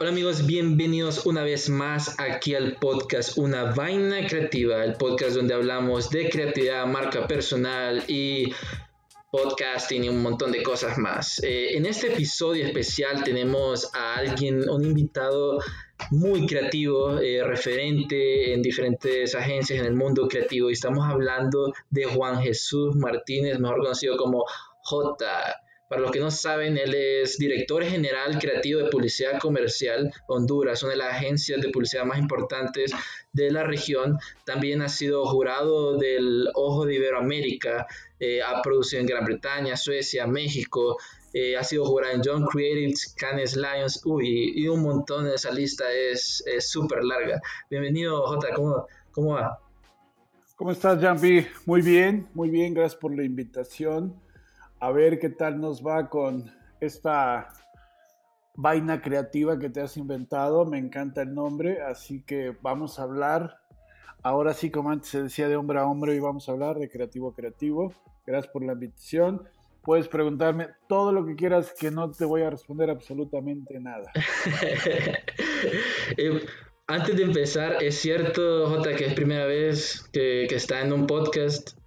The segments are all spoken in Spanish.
Hola amigos, bienvenidos una vez más aquí al podcast Una Vaina Creativa, el podcast donde hablamos de creatividad, marca personal y podcasting y un montón de cosas más. Eh, en este episodio especial tenemos a alguien, un invitado muy creativo, eh, referente en diferentes agencias en el mundo creativo y estamos hablando de Juan Jesús Martínez, mejor conocido como J. Para los que no saben, él es director general creativo de Publicidad Comercial Honduras, una de las agencias de publicidad más importantes de la región. También ha sido jurado del Ojo de Iberoamérica, eh, ha producido en Gran Bretaña, Suecia, México, eh, ha sido jurado en John Creative, Cannes Lions, uy, y un montón de esa lista es súper larga. Bienvenido, Jota, ¿cómo, ¿cómo va? ¿Cómo estás, Jampi? Muy bien, muy bien, gracias por la invitación a ver qué tal nos va con esta vaina creativa que te has inventado. Me encanta el nombre, así que vamos a hablar. Ahora sí, como antes se decía de hombre a hombre, y vamos a hablar de creativo a creativo. Gracias por la invitación. Puedes preguntarme todo lo que quieras, que no te voy a responder absolutamente nada. Eh, antes de empezar, ¿es cierto, Jota, que es primera vez que, que está en un podcast?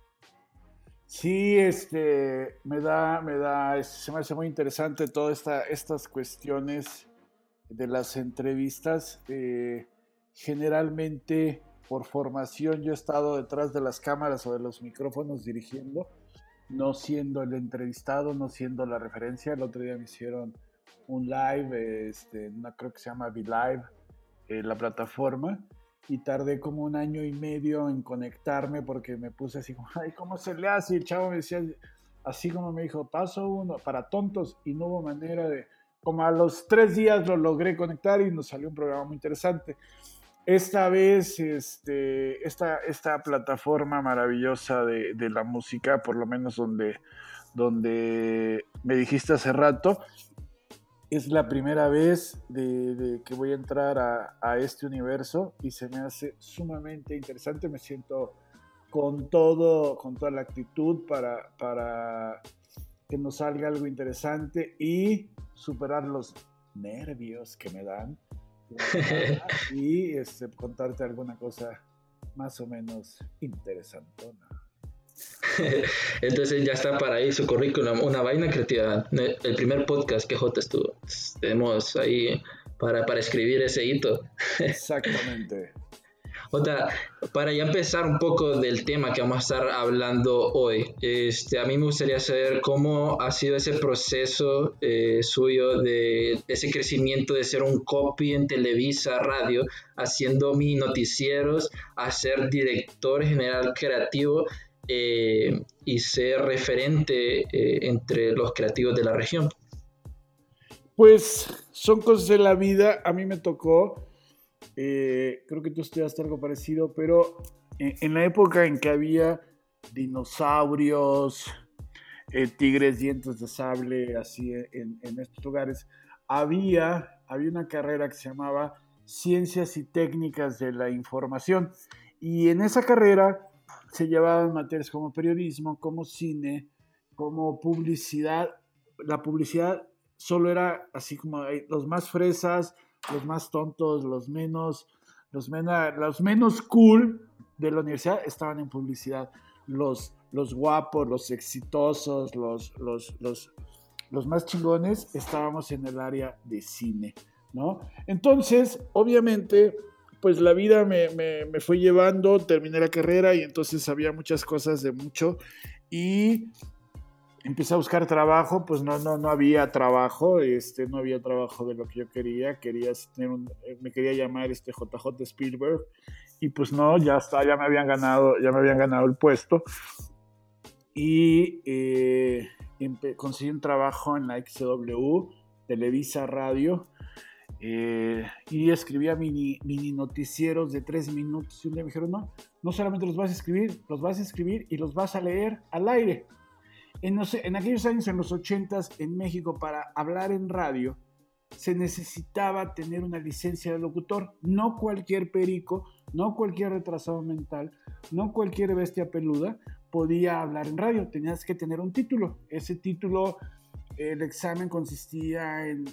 Sí, este, me da, me da, se me hace muy interesante todas esta, estas cuestiones de las entrevistas. Eh, generalmente, por formación, yo he estado detrás de las cámaras o de los micrófonos dirigiendo, no siendo el entrevistado, no siendo la referencia. El otro día me hicieron un live, este, no creo que se llama V-Live, eh, la plataforma y tardé como un año y medio en conectarme porque me puse así como, ay, ¿cómo se le hace? Y el chavo me decía, así como me dijo, paso uno para tontos y no hubo manera de, como a los tres días lo logré conectar y nos salió un programa muy interesante. Esta vez, este, esta, esta plataforma maravillosa de, de la música, por lo menos donde, donde me dijiste hace rato, es la primera vez de, que voy a entrar a, este universo y se me hace sumamente interesante. Me siento con todo, con toda la actitud para, para que nos salga algo interesante y superar los nervios que me dan y este, contarte alguna cosa más o menos interesante. Entonces ya está para ahí su currículum, una vaina creativa. El primer podcast que J estuvo. Tenemos ahí para, para escribir ese hito. Exactamente. J, para ya empezar un poco del tema que vamos a estar hablando hoy, este, a mí me gustaría saber cómo ha sido ese proceso eh, suyo de ese crecimiento de ser un copy en Televisa, radio, haciendo mi noticieros, a ser director general creativo eh, y ser referente eh, entre los creativos de la región? Pues son cosas de la vida. A mí me tocó, eh, creo que tú estudiaste algo parecido, pero en, la época en que había dinosaurios, tigres, dientes de sable, así en, en, estos lugares, había, había una carrera que se llamaba Ciencias y Técnicas de la Información. Y en esa carrera se llevaban materias como periodismo, como cine, como publicidad. La publicidad solo era así como los más fresas, los más tontos, los menos, los menos, los menos cool de la universidad estaban en publicidad. Los, los guapos, los exitosos, los, los, los, los más chingones estábamos en el área de cine, ¿no? Entonces, obviamente, pues la vida me, me, fue llevando, terminé la carrera y entonces había muchas cosas de mucho y empecé a buscar trabajo, pues no, no, no había trabajo, este, no había trabajo de lo que yo quería, quería tener un, eh, me quería llamar este JJ Spielberg y pues no, ya está, ya me habían ganado, ya me habían ganado el puesto y eh, conseguí un trabajo en la XW, Televisa Radio, eh, y escribía mini, mini noticieros de tres minutos. Y un día me dijeron, no, no solamente los vas a escribir, los vas a escribir y los vas a leer al aire. En, en aquellos años, en los ochentas, en México, para hablar en radio, se necesitaba tener una licencia de locutor. No cualquier perico, no cualquier retrasado mental, no cualquier bestia peluda podía hablar en radio. Tenías que tener un título. Ese título el examen consistía en,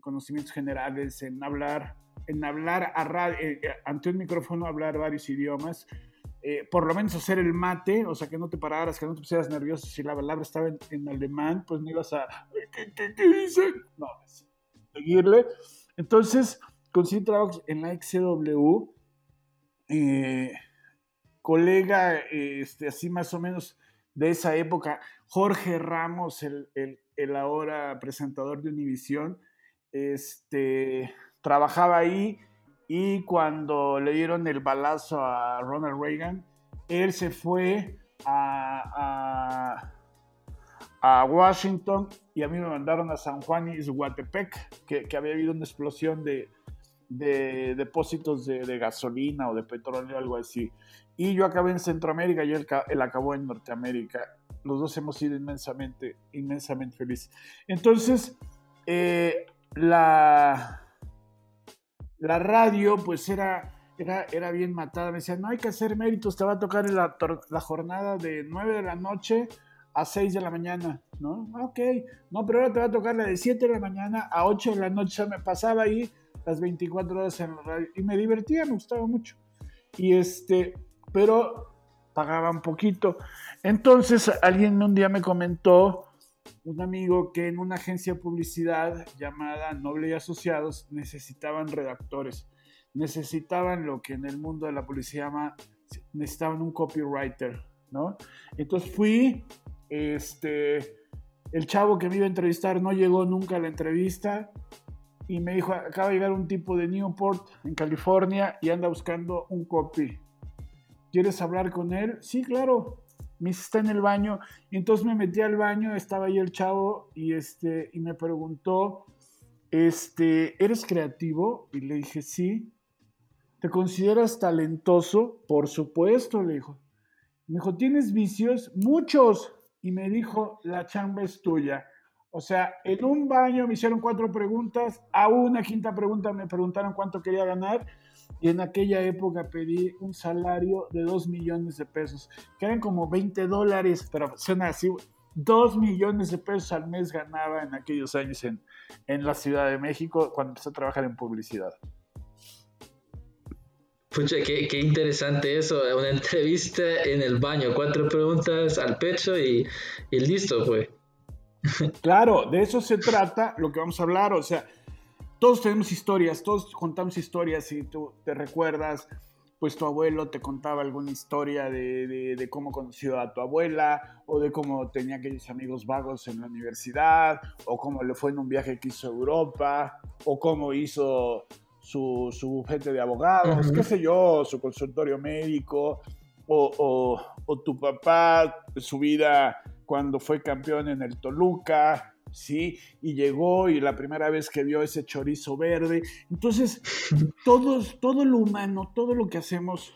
conocimientos generales, en hablar, en hablar eh, ante un micrófono, hablar varios idiomas, eh, por lo menos hacer el mate, o sea, que no te pararas, que no te pusieras nervioso. Si la palabra estaba en, alemán, pues no ibas a. ¿Qué, qué, dicen? No, pues, seguirle. Entonces, conseguí trabajo en la. Eh, colega, este, así más o menos de esa época, Jorge Ramos, el, ahora presentador de Univisión, este, trabajaba ahí y cuando le dieron el balazo a Ronald Reagan, él se fue a, a, Washington y a mí me mandaron a San Juan y Zuatepec, que, que había habido una explosión de, de depósitos de, gasolina o de petróleo, algo así. Y yo acabé en Centroamérica y él, él, acabó en Norteamérica. Los dos hemos sido inmensamente, inmensamente felices. Entonces, eh, la, la radio pues era, era, era bien matada. Me decían, no hay que hacer méritos, te va a tocar la, la jornada de 9 de la noche a 6 de la mañana, ¿no? Ok, no, pero ahora te va a tocar la de 7 de la mañana a 8 de la noche. me pasaba ahí las 24 horas en la radio y me divertía, me gustaba mucho. Y este, pero pagaba un poquito. Entonces alguien un día me comentó, un amigo, que en una agencia de publicidad llamada Noble y Asociados necesitaban redactores, necesitaban lo que en el mundo de la publicidad llama, necesitaban un copywriter, ¿no? Entonces fui, este, el chavo que me iba a entrevistar no llegó nunca a la entrevista, y me dijo, acaba de llegar un tipo de Newport, en California, y anda buscando un copy. ¿Quieres hablar con él? Sí, claro. Me está en el baño. Y entonces me metí al baño, estaba ahí el chavo y, este, y me preguntó, este, ¿eres creativo? Y le dije, sí. ¿Te consideras talentoso? Por supuesto, le dijo. Me dijo, ¿tienes vicios? Muchos. Y me dijo, la chamba es tuya. O sea, en un baño me hicieron cuatro preguntas, a una quinta pregunta me preguntaron cuánto quería ganar y en aquella época pedí un salario de dos millones de pesos, que eran como 20 dólares, pero suena así, dos millones de pesos al mes ganaba en aquellos años en, en la Ciudad de México cuando empecé a trabajar en publicidad. Pucha, qué, qué, interesante eso, una entrevista en el baño, cuatro preguntas al pecho y, y listo, pues. Claro, de eso se trata lo que vamos a hablar. O sea, todos tenemos historias, todos contamos historias. Si tú te recuerdas, pues tu abuelo te contaba alguna historia de, cómo conoció a tu abuela, o de cómo tenía aquellos amigos vagos en la universidad, o cómo le fue en un viaje que hizo a Europa, o cómo hizo su, su bufete de abogados, qué sé yo, su consultorio médico, o, o tu papá, su vida cuando fue campeón en el Toluca, ¿sí? Y llegó y la primera vez que vio ese chorizo verde. Entonces, todos, todo lo humano, todo lo que hacemos,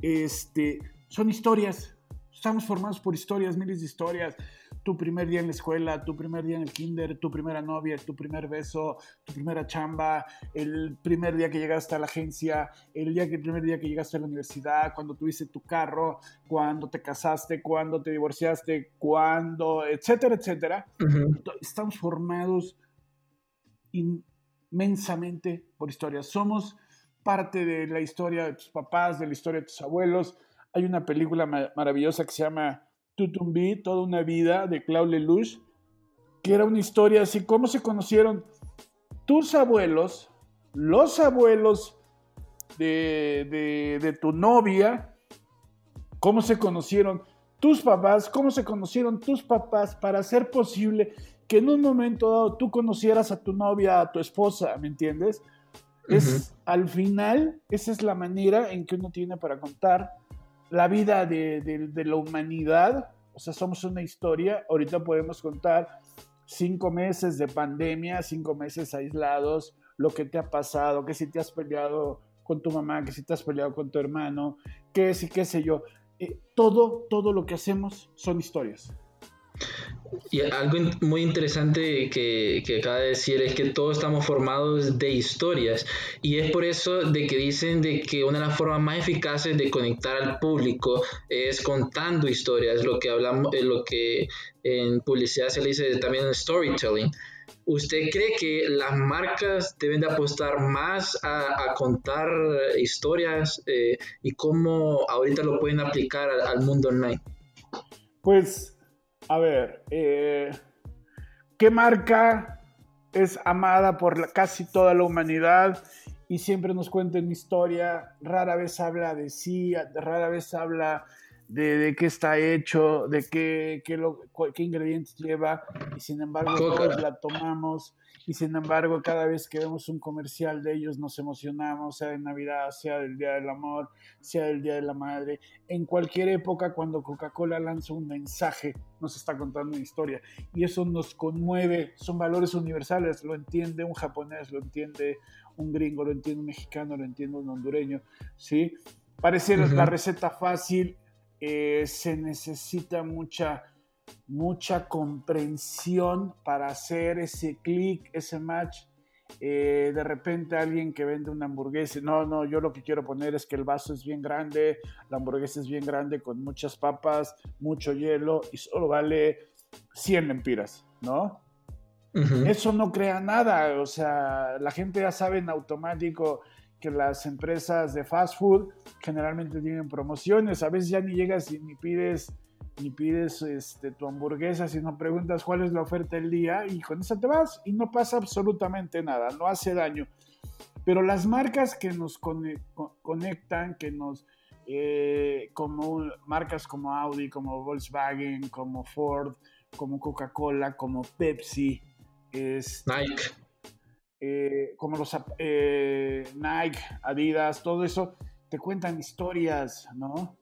este, son historias. Estamos formados por historias, miles de historias tu primer día en la escuela, tu primer día en el kinder, tu primera novia, tu primer beso, tu primera chamba, el primer día que llegaste a la agencia, el, día que, el primer día que llegaste a la universidad, cuando tuviste tu carro, cuando te casaste, cuando te divorciaste, cuando, etcétera, etcétera. Estamos formados inmensamente por historias. Somos parte de la historia de tus papás, de la historia de tus abuelos. Hay una película maravillosa que se llama Tutumbi, toda una vida de Claude Lelouch, que era una historia así, cómo se conocieron tus abuelos, los abuelos de, de, tu novia, cómo se conocieron tus papás, cómo se conocieron tus papás para hacer posible que en un momento dado tú conocieras a tu novia, a tu esposa, ¿me entiendes? Es al final, esa es la manera en que uno tiene para contar la vida de, la humanidad, o sea, somos una historia, ahorita podemos contar cinco meses de pandemia, cinco meses aislados, lo que te ha pasado, que si te has peleado con tu mamá, que si te has peleado con tu hermano, que si qué sé yo. Eh, todo, todo lo que hacemos son historias. Y algo muy interesante que, que, acaba de decir es que todos estamos formados de historias y es por eso de que dicen de que una de las formas más eficaces de conectar al público es contando historias, lo que hablamos, eh, lo que en publicidad se le dice también storytelling. ¿Usted cree que las marcas deben de apostar más a, contar historias eh, y cómo ahorita lo pueden aplicar al mundo online? Pues a ver, eh, ¿qué marca es amada por casi toda la humanidad y siempre nos cuenta una historia? Rara vez habla de sí, rara vez habla de, qué está hecho, de qué, qué, qué ingredientes lleva, y sin embargo todos la tomamos y sin embargo cada vez que vemos un comercial de ellos nos emocionamos, sea de Navidad, sea del Día del Amor, sea del Día de la Madre. En cualquier época cuando Coca-Cola lanza un mensaje, nos está contando una historia y eso nos conmueve, son valores universales, lo entiende un japonés, lo entiende un gringo, lo entiende un mexicano, lo entiende un hondureño, ¿sí? Pareciera la receta fácil, eh, se necesita mucha mucha comprensión para hacer ese clic, ese match. Eh, de repente alguien que vende una hamburguesa, no, no, yo lo que quiero poner es que el vaso es bien grande, la hamburguesa es bien grande con muchas papas, mucho hielo y solo vale 100 lempiras, ¿no? Eso no crea nada, o sea, la gente ya sabe en automático que las empresas de fast food generalmente tienen promociones, a veces ya ni llegas y ni pides ni pides este, tu hamburguesa, sino preguntas cuál es la oferta del día y con esa te vas y no pasa absolutamente nada, no hace daño. Pero las marcas que nos conectan, que nos, eh, como marcas como Audi, como Volkswagen, como Ford, como Coca-Cola, como Pepsi, este, Nike. Eh, como los eh, Nike, Adidas, todo eso, te cuentan historias, ¿no?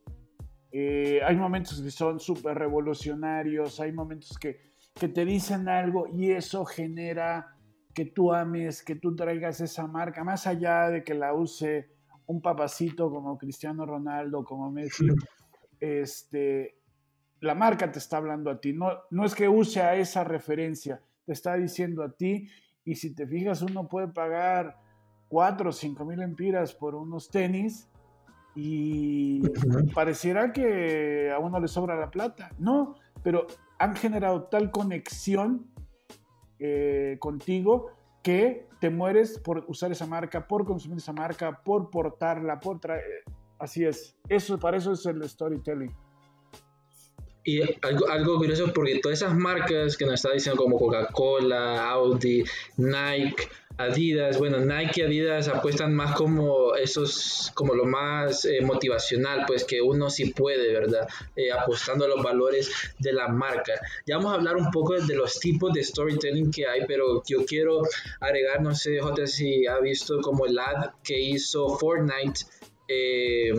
Eh, hay momentos que son súper revolucionarios, hay momentos que, que te dicen algo y eso genera que tú ames, que tú traigas esa marca, más allá de que la use un papacito como Cristiano Ronaldo, como Messi, este, la marca te está hablando a ti, no, no es que use a esa referencia, te está diciendo a ti y si te fijas uno puede pagar 4 o 5 mil empiras por unos tenis y pareciera que a uno le sobra la plata. No, pero han generado tal conexión eh, contigo que te mueres por usar esa marca, por consumir esa marca, por portarla, por traer. Así es. Eso, para eso es el storytelling. Y algo, algo curioso porque todas esas marcas que nos está diciendo como Coca-Cola, Audi, Nike, Adidas, bueno, Nike Adidas apuestan más como esos, como lo más eh, motivacional, pues que uno sí puede, ¿verdad? Eh, apostando a los valores de la marca. Ya vamos a hablar un poco de los tipos de storytelling que hay, pero yo quiero agregar, no sé, J, si ha visto como el ad que hizo Fortnite. Eh,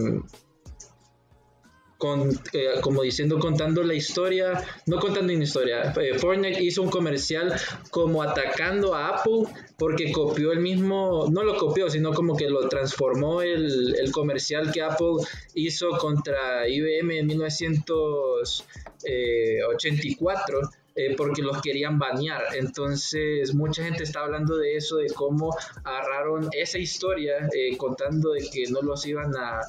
con, eh, como diciendo, contando la historia, no contando una historia. Eh, Fortnite hizo un comercial como atacando a Apple porque copió el mismo, no lo copió, sino como que lo transformó el, el comercial que Apple hizo contra IBM en 1984. Eh, porque los querían banear. Entonces, mucha gente está hablando de eso, de cómo agarraron esa historia contando de que no los iban a,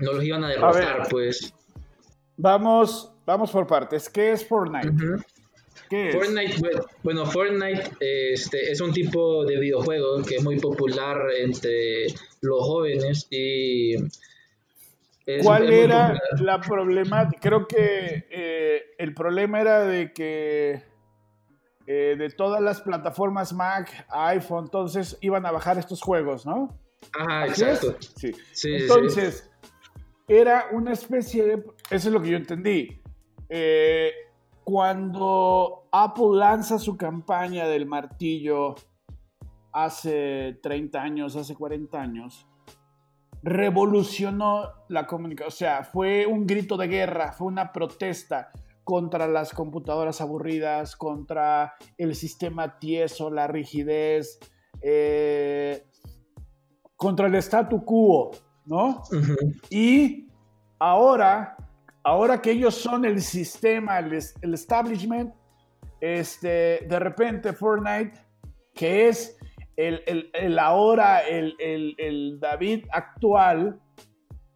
no los iban a derrotar, pues. Vamos, vamos por partes. ¿Qué es Fortnite? Fortnite, bueno, Fortnite este, es un tipo de videojuego que es muy popular entre los jóvenes y... ¿Cuál era la problemática? Creo que eh, el problema era de que eh, de todas las plataformas Mac, iPhone, entonces iban a bajar estos juegos, ¿no? Ajá, exacto. Sí. Entonces, era una especie de... Eso es lo que yo entendí. Eh, cuando Apple lanza su campaña del martillo hace 30 años, hace 40 años, revolucionó la comunicación. O sea, fue un grito de guerra, fue una protesta contra las computadoras aburridas, contra el sistema tieso, la rigidez, eh, contra el statu quo. ¿No? Y ahora ahora que ellos son el sistema, el, establishment, este, de repente Fortnite, que es el, el, ahora, el, el, David actual,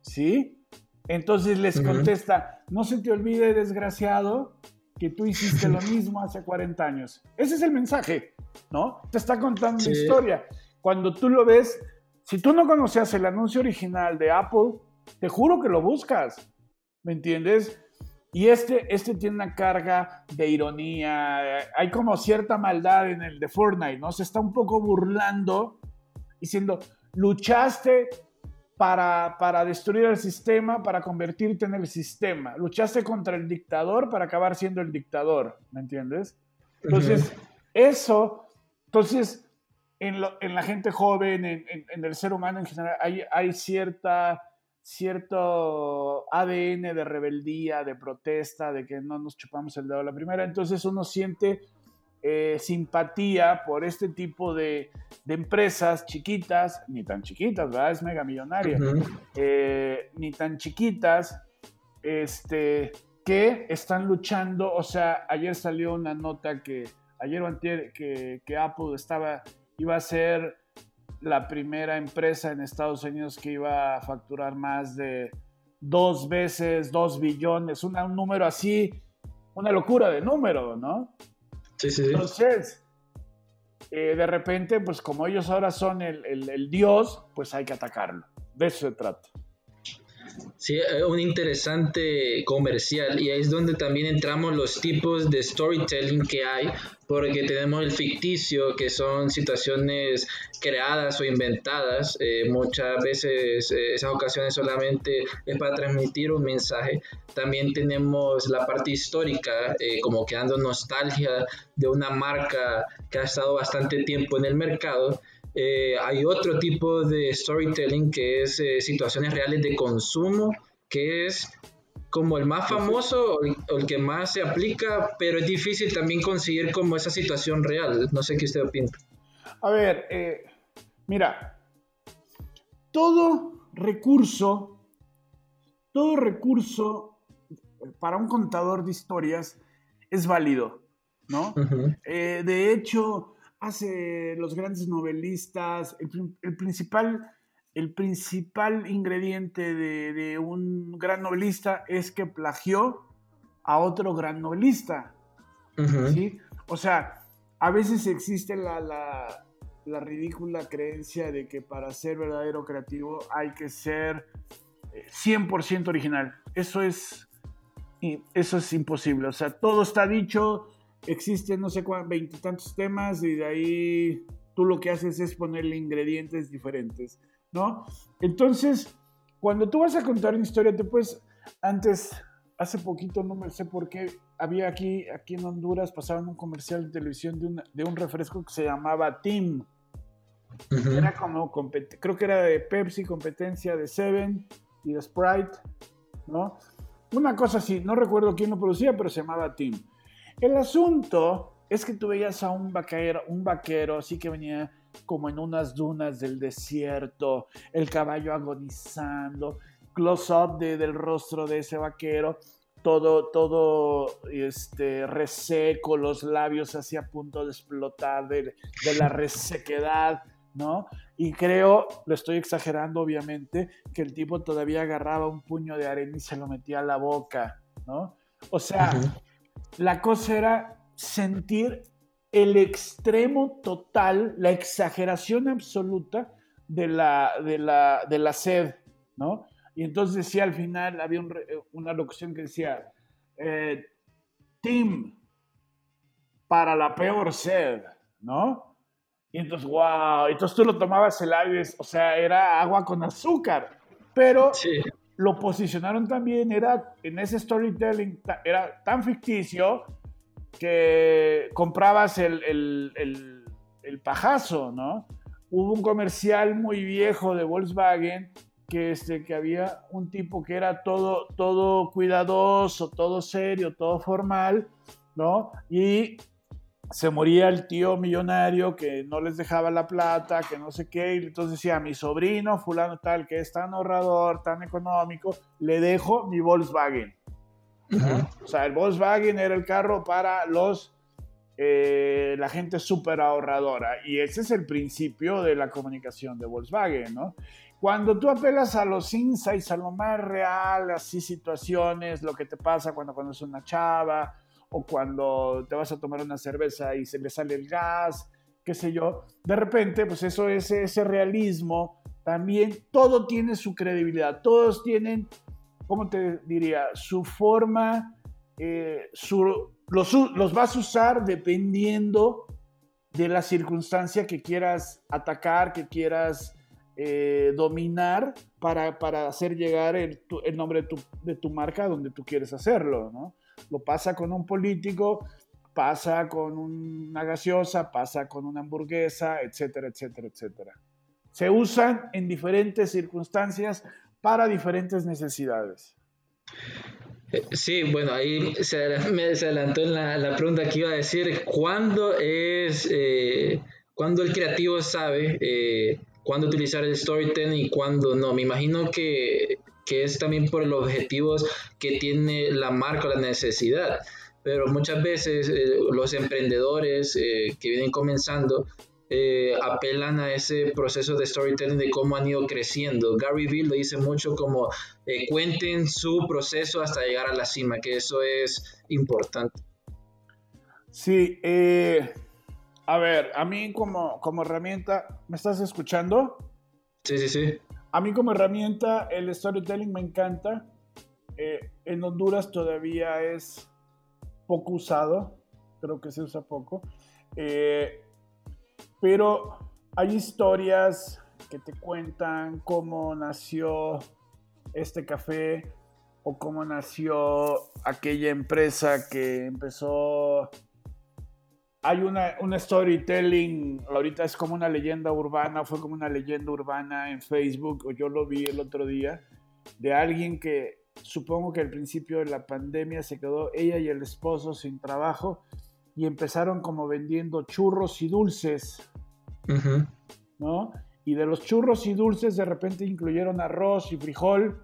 ¿sí? Entonces les contesta, no se te olvide, desgraciado, que tú hiciste lo mismo hace 40 años. Ese es el mensaje, ¿no? Te está contando una historia. Cuando tú lo ves, si tú no conocías el anuncio original de Apple, te juro que lo buscas, ¿me entiendes? Y este, este tiene una carga de ironía, hay como cierta maldad en el de Fortnite, ¿no? Se está un poco burlando, diciendo, luchaste para, para destruir el sistema, para convertirte en el sistema, luchaste contra el dictador para acabar siendo el dictador, ¿me entiendes? Entonces, eso, entonces, en, la gente joven, en, el ser humano en general, hay, hay cierta cierto ADN de rebeldía, de protesta, de que no nos chupamos el dedo a la primera. Entonces uno siente eh, simpatía por este tipo de, empresas chiquitas, ni tan chiquitas, ¿verdad? Es mega millonaria, eh, ni tan chiquitas, este, que están luchando. O sea, ayer salió una nota que, ayer o antier, que, que Apple estaba, iba a ser la primera empresa en Estados Unidos que iba a facturar más de dos veces, dos billones, un número así, una locura de número, ¿no? Sí, sí. Entonces, eh, de repente, pues como ellos ahora son el, el dios, pues hay que atacarlo. De eso se trata. Sí, eh, un interesante comercial y ahí es donde también entramos los tipos de storytelling que hay, porque tenemos el ficticio, que son situaciones creadas o inventadas, eh, muchas veces eh, esas ocasiones solamente es para transmitir un mensaje. También tenemos la parte histórica, como quedando nostalgia de una marca que ha estado bastante tiempo en el mercado eh, hay otro tipo de storytelling que es eh, situaciones reales de consumo, que es como el más famoso o el, que más se aplica, pero es difícil también conseguir como esa situación real. No sé qué usted opina. A ver, eh, mira, todo recurso, todo recurso para un contador de historias es válido, ¿no? de hecho, hace los grandes novelistas, el, principal, el principal ingrediente de, un gran novelista es que plagió a otro gran novelista. ¿sí? O sea, a veces existe la, la, ridícula creencia de que para ser verdadero creativo hay que ser 100% eh, original. Eso es, eso es imposible. O sea, todo está dicho, existen no sé cuántos, veintitantos temas y de ahí tú lo que haces es ponerle ingredientes diferentes, ¿no? Entonces, cuando tú vas a contar una historia, te puedes, antes, hace poquito, no me sé por qué, había aquí, aquí en Honduras, pasaban un comercial de televisión de, de un refresco que se llamaba Team. Era como, creo que era de Pepsi, competencia de Seven y de Sprite, ¿no? Una cosa así, no recuerdo quién lo producía, pero se llamaba Team. El asunto es que tú veías a un vaquero, un vaquero así que venía como en unas dunas del desierto, el caballo agonizando, close-up del rostro de ese vaquero, todo, todo este, reseco, los labios así a punto de explotar de, la resequedad, ¿no? Y creo, lo estoy exagerando obviamente, que el tipo todavía agarraba un puño de arena y se lo metía a la boca, ¿no? O sea, la cosa era sentir el extremo total, la exageración absoluta de la, de la, de la sed, ¿no? Y entonces decía al final, había una locución que decía, eh, Tim, para la peor sed, ¿no? Y entonces, wow, entonces tú lo tomabas el aire, o sea, era agua con azúcar, pero lo posicionaron también, era en ese storytelling, era tan ficticio que comprabas el, el, el, pajazo, ¿no? Hubo un comercial muy viejo de Volkswagen que, este, que había un tipo que era todo, todo cuidadoso, todo serio, todo formal, ¿no? Y se moría el tío millonario que no les dejaba la plata, que no sé qué, y entonces decía, mi sobrino fulano tal, que es tan ahorrador, tan económico, le dejo mi Volkswagen, O sea, el Volkswagen era el carro para los eh, la gente súper ahorradora. Y ese es el principio de la comunicación de Volkswagen, ¿no? Cuando tú apelas a los insights, a lo más real, así situaciones, lo que te pasa cuando conoces una chava, o cuando te vas a tomar una cerveza y se le sale el gas, qué sé yo, de repente, pues eso es ese realismo, también todo tiene su credibilidad, todos tienen, ¿cómo te diría? Su forma, eh, su, los, los vas a usar dependiendo de la circunstancia que quieras atacar, que quieras eh, dominar para, para, hacer llegar el, el nombre de tu, de tu, marca donde tú quieres hacerlo, ¿no? Lo pasa con un político, pasa con una gaseosa, pasa con una hamburguesa, etcétera, etcétera, etcétera. Se usan en diferentes circunstancias para diferentes necesidades. Eh, sí, bueno, ahí se, me adelantó en la, pregunta que iba a decir, ¿cuándo es, eh, cuándo el creativo sabe eh, cuándo utilizar el storytelling y cuándo no? Me imagino que que es también por los objetivos que tiene la marca la necesidad. Pero muchas veces eh, los emprendedores eh, que vienen comenzando eh, apelan a ese proceso de storytelling de cómo han ido creciendo. Gary Vee lo dice mucho como cuenten su proceso hasta llegar a la cima, que eso es importante. Sí, a ver, a mí como, como herramienta, ¿me estás escuchando? Sí, sí, sí. A mí como herramienta el storytelling me encanta. Eh, en Honduras todavía es poco usado, creo que se usa poco. Eh, pero hay historias que te cuentan cómo nació este café o cómo nació aquella empresa que empezó hay una, una, storytelling, ahorita es como una leyenda urbana, fue como una leyenda urbana en Facebook, o yo lo vi el otro día, de alguien que supongo que al principio de la pandemia se quedó ella y el esposo sin trabajo y empezaron como vendiendo churros y dulces, ¿no? Y de los churros y dulces de repente incluyeron arroz y frijol,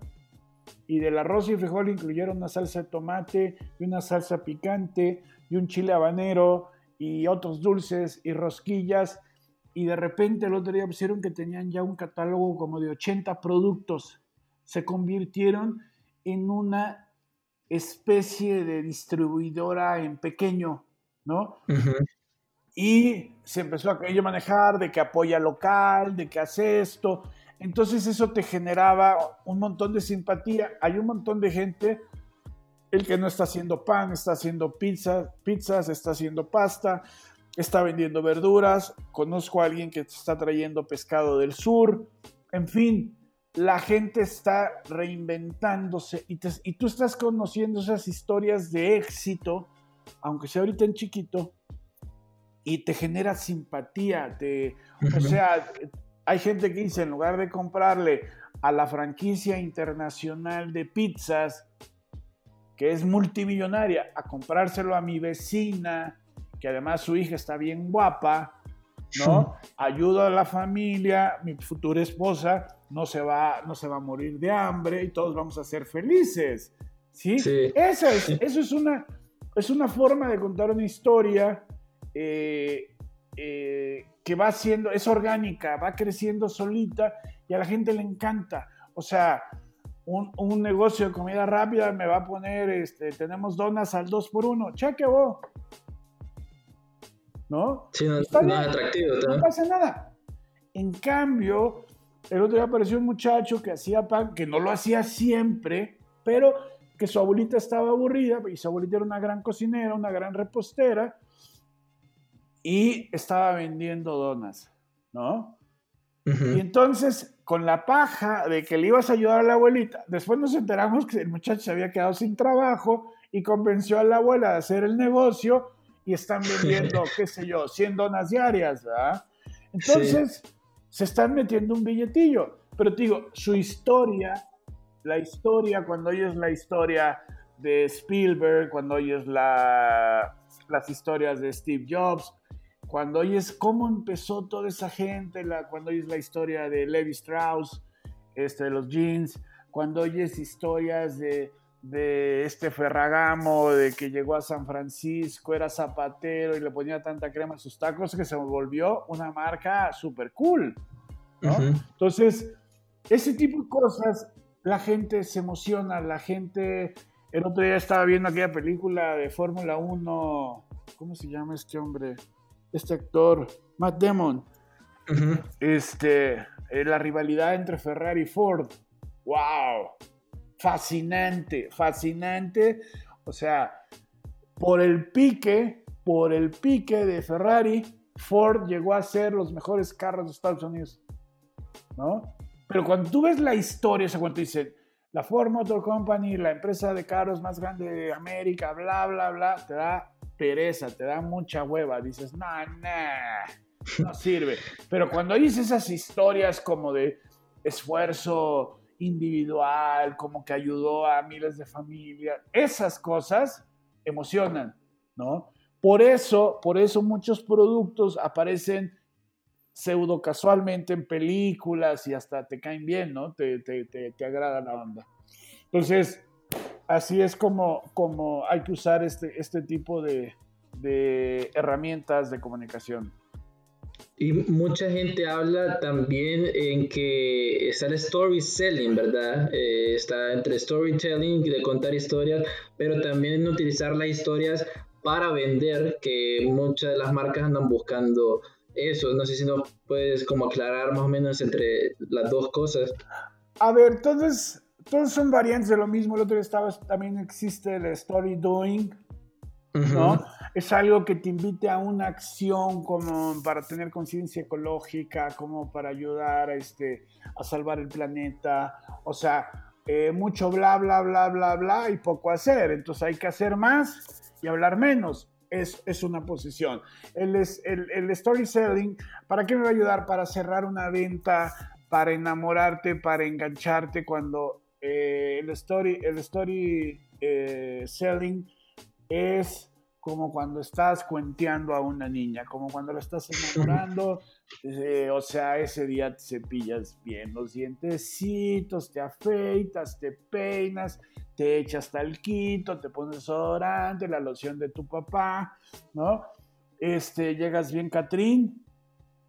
y del arroz y frijol incluyeron una salsa de tomate y una salsa picante y un chile habanero y otros dulces y rosquillas. Y de repente el otro día pusieron que tenían ya un catálogo como de 80 productos. Se convirtieron en una especie de distribuidora en pequeño, ¿no? Y se empezó a manejar de que apoya local, de que hace esto. Entonces eso te generaba un montón de simpatía. Hay un montón de gente el que no está haciendo pan, está haciendo pizza, pizzas, está haciendo pasta, está vendiendo verduras, conozco a alguien que está trayendo pescado del sur, en fin, la gente está reinventándose y, y tú estás conociendo esas historias de éxito, aunque sea ahorita en chiquito, y te genera simpatía, te, o sea, hay gente que dice, en lugar de comprarle a la franquicia internacional de pizzas, que es multimillonaria, a comprárselo a mi vecina, que además su hija está bien guapa, ¿no? Ayudo a la familia, mi futura esposa no se va, no se va a morir de hambre y todos vamos a ser felices, ¿sí? es, eso es, una, es una forma de contar una historia eh, eh, que va siendo, es orgánica, va creciendo solita y a la gente le encanta. O sea, un, negocio de comida rápida me va a poner, este, tenemos donas al 2 por 1 cheque vos. ¿No? Sí, no, Está atractivo. No pasa nada. En cambio, el otro día apareció un muchacho que hacía pan, que no lo hacía siempre, pero que su abuelita estaba aburrida, y su abuelita era una gran cocinera, una gran repostera, y estaba vendiendo donas, ¿no? Y entonces, con la paja de que le ibas a ayudar a la abuelita, después nos enteramos que el muchacho se había quedado sin trabajo y convenció a la abuela de hacer el negocio y están vendiendo, qué sé yo, 100 donas diarias, ¿verdad? Entonces, se están metiendo un billetillo. Pero te digo, su historia, la historia, cuando oyes la historia de Spielberg, cuando oyes la, las historias de Steve Jobs, cuando oyes cómo empezó toda esa gente, la, cuando oyes la historia de Levi Strauss, este, de los jeans, cuando oyes historias de, de este Ferragamo, de que llegó a San Francisco, era zapatero y le ponía tanta crema a sus tacos que se volvió una marca súper cool. Entonces, ese tipo de cosas, la gente se emociona, la gente... El otro día estaba viendo aquella película de Fórmula 1, ¿cómo se llama este hombre? Este actor, Matt Damon. Este, eh, la rivalidad entre Ferrari y Ford. ¡Wow! fascinante, fascinante. O sea, por el pique, por el pique de Ferrari, Ford llegó a ser los mejores carros de Estados Unidos. ¿No? Pero cuando tú ves la historia, o sea, cuando dicen la Ford Motor Company, la empresa de carros más grande de América, bla, bla, bla, te da pereza, te da mucha hueva. Dices, no, no, no sirve. Pero cuando dices esas historias como de esfuerzo, individual, como que ayudó a miles de familias. Esas cosas emocionan, ¿no? Por eso, por eso muchos productos aparecen pseudo casualmente en películas y hasta te caen bien, ¿no? Te, te, te, agrada la onda. Entonces, así es como, como hay que usar este, este tipo de, de herramientas de comunicación. Y mucha gente habla también en que está el story selling, ¿verdad? Eh, está entre storytelling, de contar historias, pero también en utilizar las historias para vender, que muchas de las marcas andan buscando eso. No sé si nos puedes como aclarar más o menos entre las dos cosas. A ver, todos, todos son variantes de lo mismo. El otro día estaba, también existe el story doing, ¿no? Es algo que te invite a una acción como para tener conciencia ecológica, como para ayudar a, este, a salvar el planeta. O sea, eh, mucho bla, bla, bla, bla, bla y poco hacer. Entonces hay que hacer más y hablar menos. Es, es una posición. El, el, el story selling, ¿para qué me va a ayudar? Para cerrar una venta, para enamorarte, para engancharte cuando eh, el story, el story eh, selling es como cuando estás cuenteando a una niña, como cuando la estás enamorando, eh, o sea, ese día te cepillas bien los dientecitos, te afeitas, te peinas, te echas talquito, te pones desodorante, la loción de tu papá, ¿no? Este, llegas bien Catrín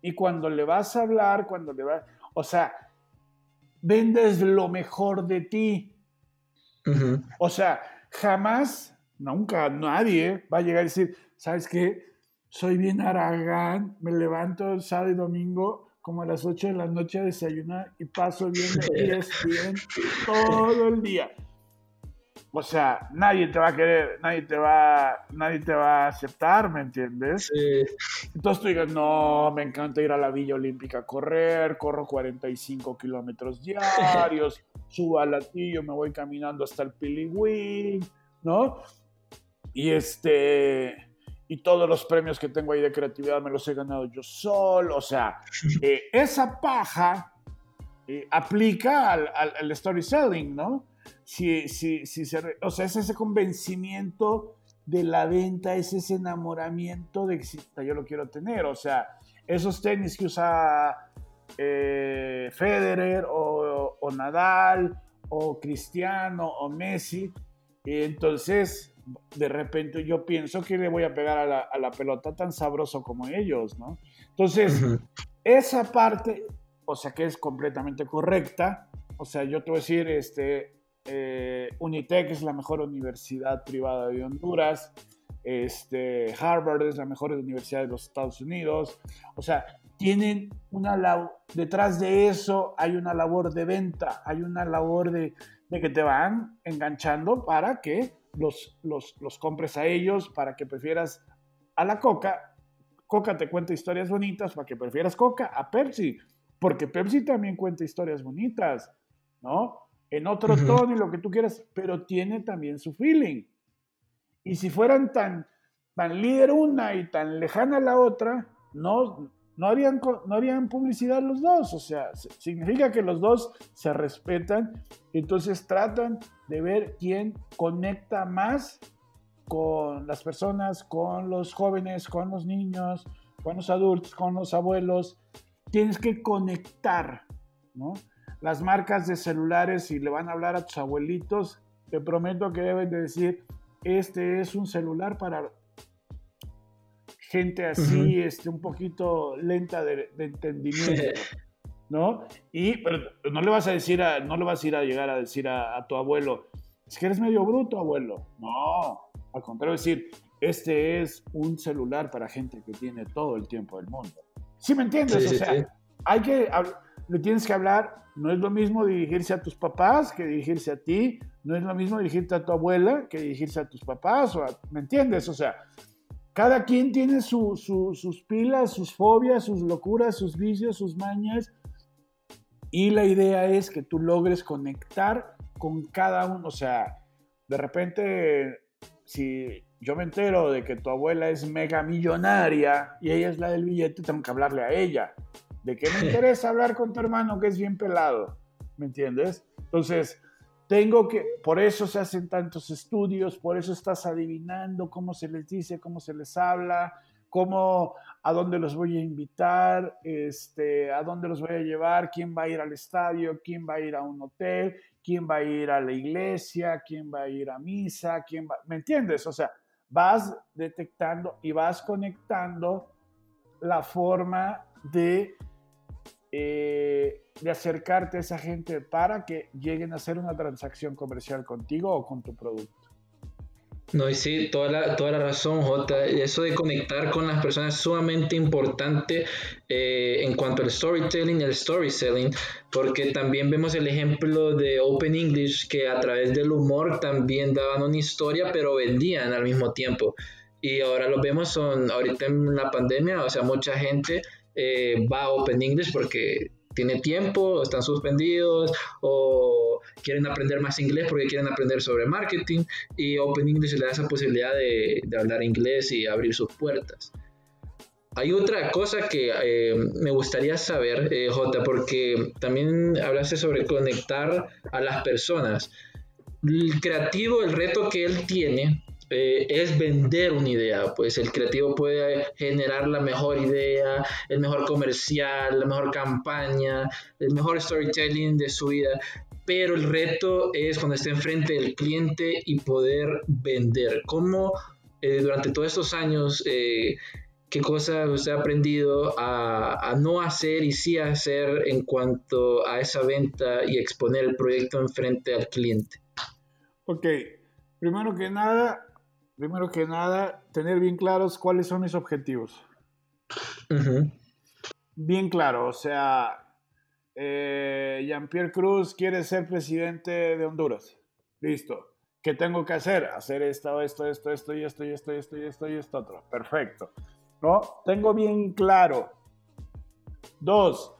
y cuando le vas a hablar, cuando le vas, o sea, vendes lo mejor de ti. O sea, jamás nunca nadie va a llegar y decir, ¿sabes qué? Soy bien aragán, me levanto el sábado y domingo como a las 8 de la noche a desayunar y paso bien bien todo el día. O sea, nadie te va a querer, nadie te va, nadie te va a aceptar, ¿me entiendes? Entonces tú digas, no, me encanta ir a la Villa Olímpica a correr, corro 45 kilómetros diarios, subo al latillo, me voy caminando hasta el Piliwing, ¿no? Y este y todos los premios que tengo ahí de creatividad me los he ganado yo solo. O sea, eh, esa paja eh, aplica al, al, storytelling, ¿no? Si, si, si se, o sea, es ese convencimiento de la venta, es ese enamoramiento de que yo lo quiero tener. O sea, esos tenis que usa eh, Federer o, o, Nadal o Cristiano o Messi, entonces de repente yo pienso que le voy a pegar a la, pelota tan sabroso como ellos, ¿no? Entonces, esa parte, o sea, que es completamente correcta, o sea, yo te voy a decir, este, eh, Unitec es la mejor universidad privada de Honduras, este, Harvard es la mejor universidad de los Estados Unidos, o sea, tienen una detrás de eso hay una labor de venta, hay una labor de, de que te van enganchando para que los, los, compres a ellos para que prefieras a la Coca. Coca te cuenta historias bonitas para que prefieras Coca a Pepsi, porque Pepsi también cuenta historias bonitas, ¿no? En otro tono y lo que tú quieras, pero tiene también su feeling. Y si fueran tan, tan líder una y tan lejana la otra, no, no harían, no harían publicidad los dos. O sea, significa que los dos se respetan. Entonces tratan de ver quién conecta más con las personas, con los jóvenes, con los niños, con los adultos, con los abuelos. Tienes que conectar, ¿no? Las marcas de celulares, si le van a hablar a tus abuelitos, te prometo que deben de decir, este es un celular para gente así, este, un poquito lenta de, entendimiento, ¿no? Y no le vas a decir, a, no le vas a ir a llegar a decir a, tu abuelo, es que eres medio bruto, abuelo. No, al contrario, decir, este es un celular para gente que tiene todo el tiempo del mundo. ¿Sí me entiendes? o sea, hay que, le tienes que hablar, no es lo mismo dirigirse a tus papás que dirigirse a ti, no es lo mismo dirigirte a tu abuela que dirigirse a tus papás, o ¿me entiendes? O sea, cada quien tiene sus pilas, sus fobias, sus locuras, sus vicios, sus mañas, y la idea es que tú logres conectar con cada uno, o sea, de repente, si yo me entero de que tu abuela es mega millonaria y ella es la del billete, tengo que hablarle a ella. ¿De qué me interesa hablar con tu hermano que es bien pelado? ¿Me entiendes? Entonces, tengo que, por eso se hacen tantos estudios, por eso estás adivinando cómo se les dice, cómo se les habla, cómo, a dónde los voy a invitar, este, a dónde los voy a llevar, quién va a ir al estadio, quién va a ir a un hotel, quién va a ir a la iglesia, quién va a ir a misa, quién va, ¿me entiendes? O sea, vas detectando y vas conectando la forma de, eh, de acercarte a esa gente para que lleguen a hacer una transacción comercial contigo o con tu producto. No, y sí, toda la, toda la razón, Jota. Eso de conectar con las personas es sumamente importante eh, en cuanto al storytelling y el story selling, porque también vemos el ejemplo de Open English, que a través del humor también daban una historia, pero vendían al mismo tiempo. Y ahora lo vemos son, ahorita en la pandemia, o sea, mucha gente eh, va a Open English porque tiene tiempo, están suspendidos o quieren aprender más inglés porque quieren aprender sobre marketing y Open English le da esa posibilidad de, hablar inglés y abrir sus puertas. Hay otra cosa que eh, me gustaría saber, eh, Jota, porque también hablaste sobre conectar a las personas. El creativo, el reto que él tiene eh, es vender una idea, pues el creativo puede generar la mejor idea, el mejor comercial, la mejor campaña, el mejor storytelling de su vida, pero el reto es cuando esté enfrente del cliente y poder vender. ¿Cómo eh, durante todos estos años, eh, qué cosas usted ha aprendido a, a, no hacer y sí hacer en cuanto a esa venta y exponer el proyecto enfrente al cliente? Ok, primero que nada, primero que nada, tener bien claros cuáles son mis objetivos. Bien claro, o sea, eh, Jean-Pierre Cruz quiere ser presidente de Honduras. Listo. ¿Qué tengo que hacer? Hacer esto, esto, esto, esto y esto y esto y esto y esto y esto otro. Perfecto. ¿No? Tengo bien claro. Dos,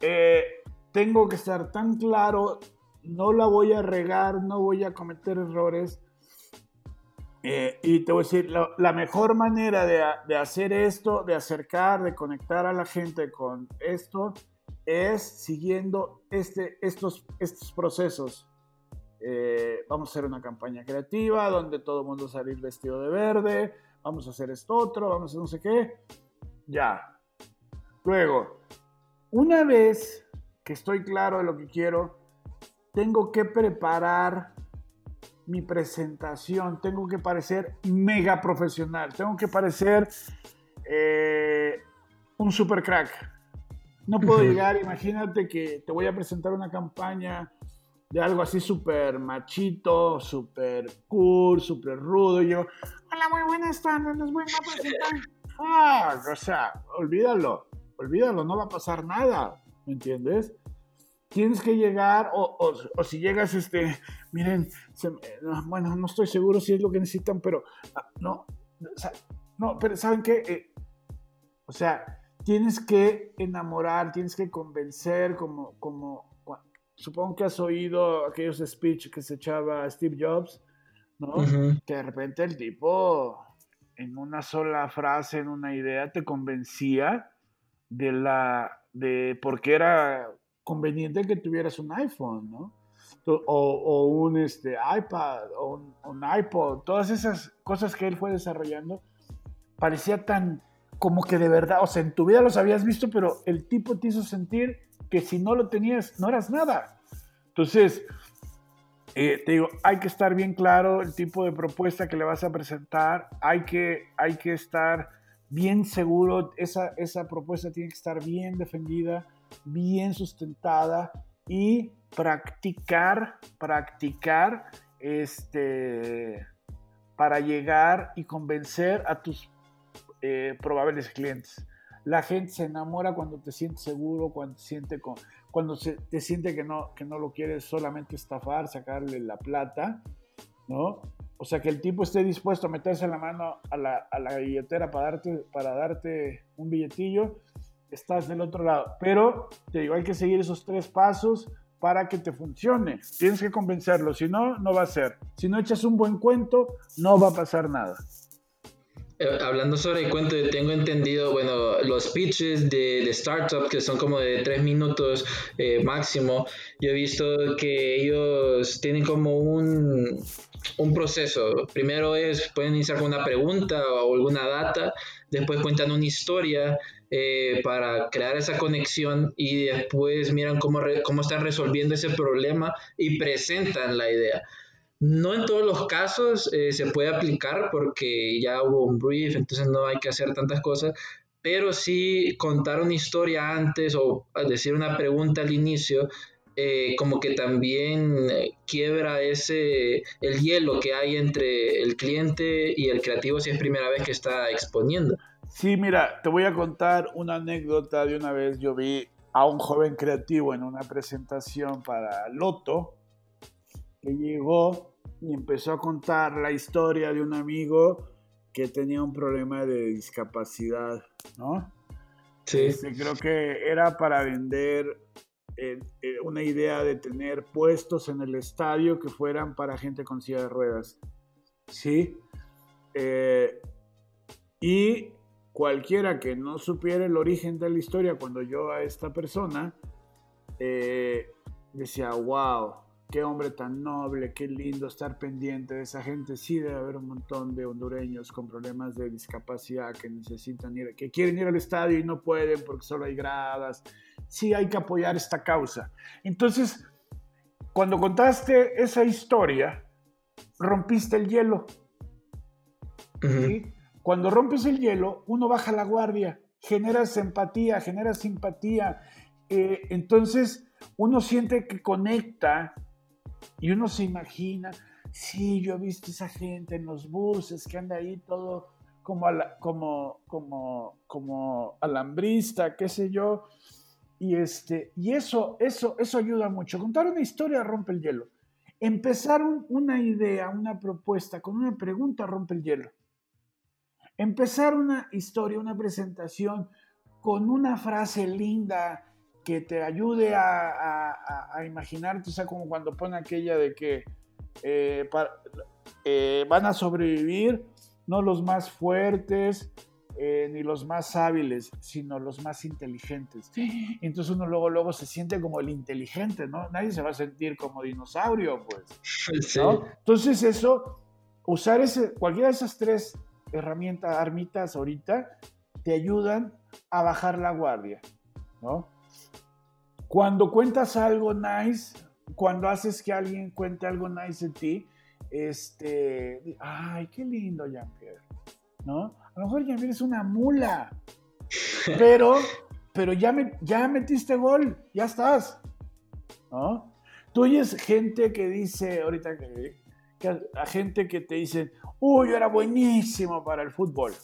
eh, tengo que estar tan claro, no la voy a regar, no voy a cometer errores eh, y te voy a decir, la, mejor manera de, hacer esto, de acercar, de conectar a la gente con esto, es siguiendo este, estos, estos procesos. Eh, vamos a hacer una campaña creativa donde todo el mundo salir vestido de verde, vamos a hacer esto otro, vamos a hacer no sé qué. Ya. Luego, una vez que estoy claro de lo que quiero, tengo que preparar mi presentación, tengo que parecer mega profesional, tengo que parecer eh, un super crack. No puedo llegar, imagínate que te voy a presentar una campaña de algo así súper machito, súper cool, súper rudo. Y yo, hola, muy buenas tardes, les voy a presentar. Ah, o sea, olvídalo, olvídalo, no va a pasar nada, ¿me entiendes? tienes que llegar, o, o, si llegas, este, miren, bueno, no estoy seguro si es lo que necesitan, pero ah, no, no, pero ¿saben qué? Eh, o sea, tienes que enamorar, tienes que convencer, como, como, supongo que has oído aquellos speech que se echaba Steve Jobs, ¿no? Que de repente el tipo, en una sola frase, en una idea, te convencía de la, de por qué era conveniente que tuvieras un iPhone, ¿no? O, un este, iPad, o un, iPod, todas esas cosas que él fue desarrollando, parecía tan como que de verdad, o sea, en tu vida los habías visto, pero el tipo te hizo sentir que si no lo tenías, no eras nada. Entonces, eh, te digo, hay que estar bien claro el tipo de propuesta que le vas a presentar, hay que, hay que estar bien seguro, esa, esa propuesta tiene que estar bien defendida, bien sustentada y practicar, practicar este, para llegar y convencer a tus eh, probables clientes. La gente se enamora cuando te siente seguro, cuando, siente con, cuando se, te siente que no, que no lo quieres solamente estafar, sacarle la plata, ¿no? O sea, que el tipo esté dispuesto a meterse la mano a la, a la billetera para darte, para darte un billetillo, estás del otro lado. Pero te digo, hay que seguir esos tres pasos para que te funcione. Tienes que convencerlo, si no, no va a ser. Si no echas un buen cuento, no va a pasar nada. Eh, hablando sobre el cuento, tengo entendido, bueno, los pitches de, de startup que son como de tres minutos eh, máximo, yo he visto que ellos tienen como un, un proceso. Primero es, pueden iniciar con una pregunta o alguna data, después cuentan una historia eh, para crear esa conexión y después miran cómo, cómo están resolviendo ese problema y presentan la idea. No en todos los casos eh, se puede aplicar porque ya hubo un brief, entonces no hay que hacer tantas cosas, pero sí contar una historia antes o decir una pregunta al inicio, eh, como que también eh, quiebra ese el hielo que hay entre el cliente y el creativo si es primera vez que está exponiendo. Sí, mira, te voy a contar una anécdota de una vez yo vi a un joven creativo en una presentación para Loto llegó y empezó a contar la historia de un amigo que tenía un problema de discapacidad, ¿no? Sí. Este, creo que era para vender eh, eh, una idea de tener puestos en el estadio que fueran para gente con silla de ruedas, ¿sí? Eh, y cualquiera que no supiera el origen de la historia cuando yo a esta persona, decía, wow, qué hombre tan noble, qué lindo estar pendiente de esa gente. Sí debe haber un montón de hondureños con problemas de discapacidad que necesitan ir, que quieren ir al estadio y no pueden porque solo hay gradas. Sí hay que apoyar esta causa. Entonces, cuando contaste esa historia, rompiste el hielo. Cuando rompes el hielo, uno baja la guardia, generas empatía, generas simpatía. Eh, entonces, uno siente que conecta y uno se imagina, sí, yo he visto esa gente en los buses que anda ahí todo como, como, como, como alambrista, qué sé yo. Y, este, y eso, eso, eso ayuda mucho. Contar una historia rompe el hielo. Empezar una idea, una propuesta con una pregunta rompe el hielo. Empezar una historia, una presentación con una frase linda, que te ayude a, a, imaginarte, o sea, como cuando pone aquella de que eh, eh, van a sobrevivir no los más fuertes eh, ni los más hábiles, sino los más inteligentes. Entonces uno luego, luego se siente como el inteligente, ¿no? Nadie se va a sentir como dinosaurio, pues. Entonces eso, usar ese, cualquiera de esas tres herramientas, armitas ahorita, te ayudan a bajar la guardia, ¿no? Cuando cuentas algo nice, cuando haces que alguien cuente algo nice de ti, este, ay, qué lindo Jean-Pierre, ¿no? A lo mejor Jean-Pierre es una mula, pero, pero ya, me, ya metiste gol, ya estás, ¿no? Tú oyes gente que dice, ahorita que, a gente que te dice, uy, yo era buenísimo para el fútbol.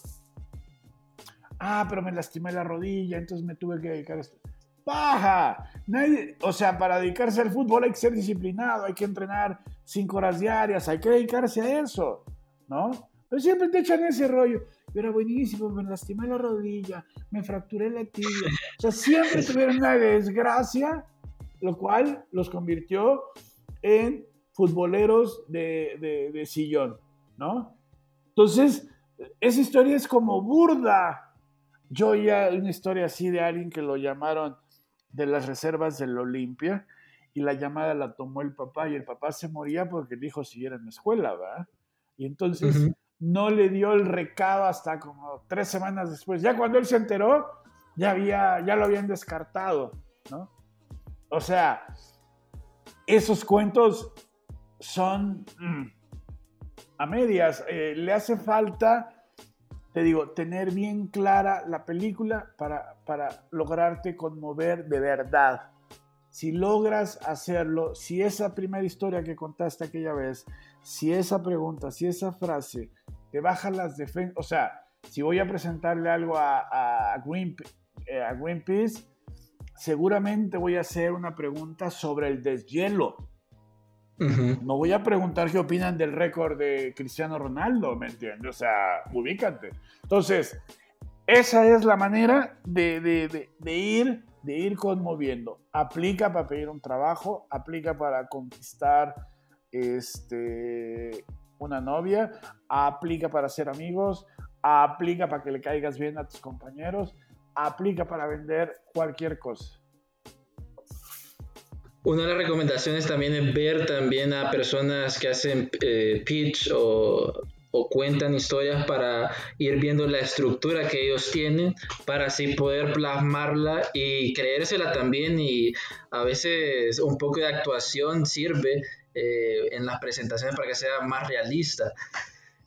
Ah, pero me lastimé la rodilla, entonces me tuve que dedicar a esto paja. Nadie, o sea, para dedicarse al fútbol hay que ser disciplinado, hay que entrenar cinco horas diarias, hay que dedicarse a eso, ¿no? Pero siempre te echan ese rollo. Yo era buenísimo, me lastimé la rodilla, me fracturé la tibia. O sea, siempre tuvieron una desgracia, lo cual los convirtió en futboleros de, de sillón, ¿no? Entonces, esa historia es como burda. Yo ya una historia así de alguien que lo llamaron de las reservas del Olimpia y la llamada la tomó el papá y el papá se moría porque el hijo siguiera en la escuela, ¿verdad? Y entonces no le dio el recado hasta como tres semanas después. Ya cuando él se enteró, ya, había, ya lo habían descartado, ¿no? O sea, esos cuentos son mm, a medias. Eh, le hace falta, te digo, tener bien clara la película para, para lograrte conmover de verdad. Si logras hacerlo, si esa primera historia que contaste aquella vez, si esa pregunta, si esa frase te baja las defensas, o sea, si voy a presentarle algo a, a, eh, a Greenpeace, seguramente voy a hacer una pregunta sobre el deshielo. No voy a preguntar qué opinan del récord de Cristiano Ronaldo, ¿me entiendes? O sea, ubícate. Entonces, esa es la manera de, ir, de ir conmoviendo. Aplica para pedir un trabajo, aplica para conquistar este, una novia, aplica para ser amigos, aplica para que le caigas bien a tus compañeros, aplica para vender cualquier cosa. Una de las recomendaciones también es ver también a personas que hacen eh, pitch o, cuentan historias para ir viendo la estructura que ellos tienen para así poder plasmarla y creérsela también y a veces un poco de actuación sirve eh, en las presentaciones para que sea más realista.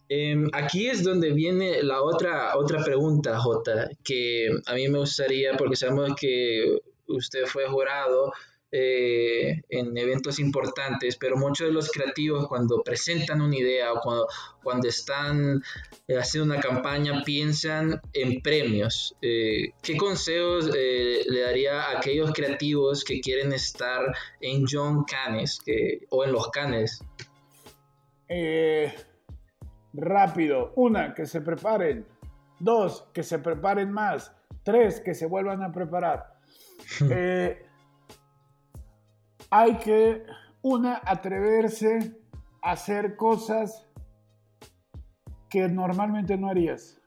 Em, aquí es donde viene la otra, otra pregunta, Jota, que a mí me gustaría, porque sabemos que usted fue jurado eh, en eventos importantes, pero muchos de los creativos cuando presentan una idea o cuando, cuando están eh, haciendo una campaña piensan en premios. Eh, ¿Qué consejos le daría a aquellos creativos que quieren estar en John Canes o en los Canes? rápido. Una, que se preparen. Dos, que se preparen más. Tres, que se vuelvan a preparar. Eh, hay que, una, atreverse a hacer cosas que normalmente no harías.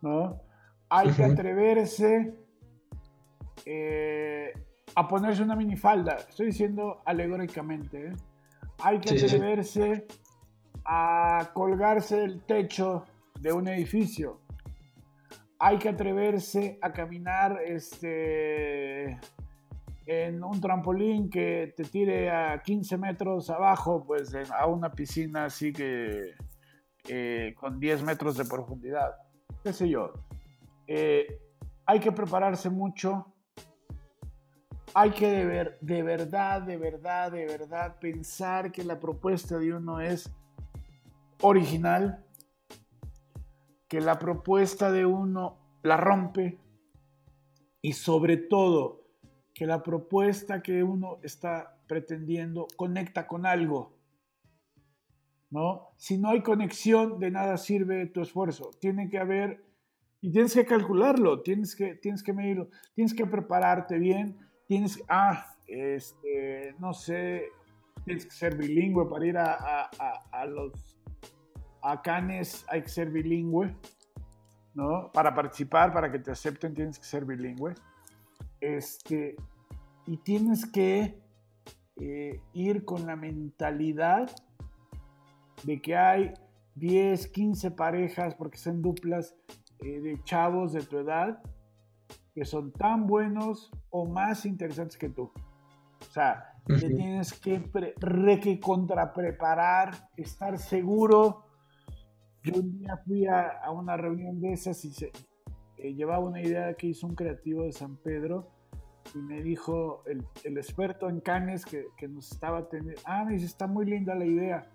¿No? Hay que atreverse eh, a ponerse una minifalda. Estoy diciendo alegóricamente. ¿eh? Hay que atreverse a colgarse del techo de un edificio. Hay que atreverse a caminar este, en un trampolín que te tire a 15 metros abajo, pues a una piscina así que eh, con 10 metros de profundidad. ¿Qué sé yo? Eh, hay que prepararse mucho. Hay que de, ver, de verdad, de verdad, de verdad pensar que la propuesta de uno es original, que la propuesta de uno la rompe y sobre todo que la propuesta que uno está pretendiendo conecta con algo. ¿No? Si no hay conexión, de nada sirve tu esfuerzo. Tiene que haber, y tienes que calcularlo, tienes que, tienes que medirlo, tienes que prepararte bien, tienes ah, este, no sé, tienes que ser bilingüe para ir a, a los a Canes hay que ser bilingüe, ¿no? Para participar, para que te acepten, tienes que ser bilingüe. Este, y tienes que eh, ir con la mentalidad de que hay 10, 15 parejas, porque son duplas eh, de chavos de tu edad, que son tan buenos o más interesantes que tú. O sea, te tienes que, re que contrapreparar, estar seguro yo un día fui a, una reunión de esas y se, eh, llevaba una idea que hizo un creativo de San Pedro y me dijo el, experto en canes que, nos estaba teniendo, ah, me dice, está muy linda la idea.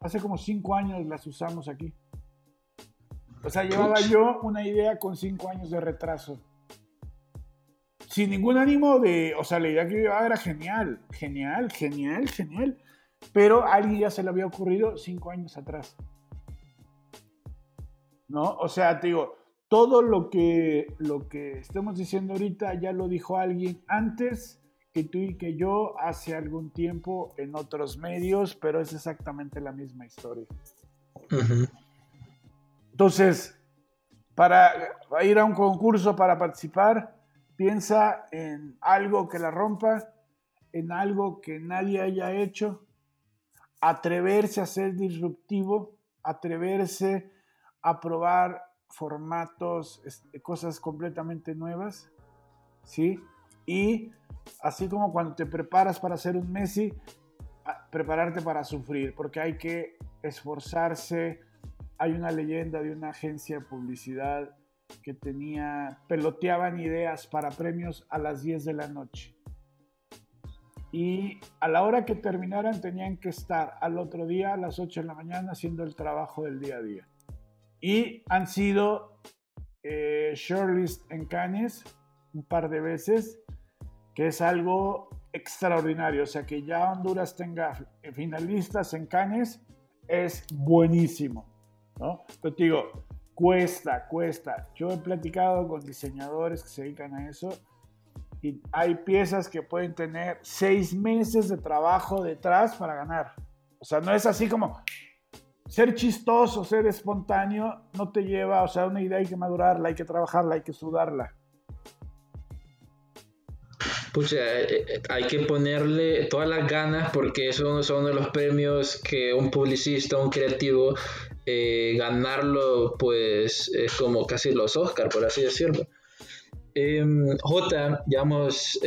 Hace como cinco años las usamos aquí. O sea, llevaba yo una idea con cinco años de retraso. Sin ningún ánimo de, o sea, la idea que yo llevaba era genial, genial, genial, genial. Pero a alguien ya se le había ocurrido cinco años atrás. ¿no? O sea, te digo, todo lo que, lo que estamos diciendo ahorita ya lo dijo alguien antes que tú y que yo hace algún tiempo en otros medios, pero es exactamente la misma historia. Entonces, para ir a un concurso, para participar, piensa en algo que la rompa, en algo que nadie haya hecho, atreverse a ser disruptivo, atreverse a probar formatos, este, cosas completamente nuevas, ¿sí? Y así como cuando te preparas para hacer un Messi, prepararte para sufrir, porque hay que esforzarse. Hay una leyenda de una agencia de publicidad que tenía, peloteaban ideas para premios a las 10 de la noche. Y a la hora que terminaran tenían que estar al otro día a las 8 de la mañana haciendo el trabajo del día a día. Y han sido eh, shortlist en Cannes un par de veces, que es algo extraordinario. O sea, que ya Honduras tenga finalistas en Cannes es buenísimo. ¿no? Pero te digo, cuesta, cuesta. Yo he platicado con diseñadores que se dedican a eso y hay piezas que pueden tener seis meses de trabajo detrás para ganar. O sea, no es así como ser chistoso, ser espontáneo, no te lleva, o sea, una idea hay que madurarla, hay que trabajarla, hay que sudarla. Eh, eh, hay que ponerle todas las ganas porque esos son de los premios que un publicista, un creativo, eh, ganarlo pues es como casi los Oscar, por así decirlo. Em, J, ya vamos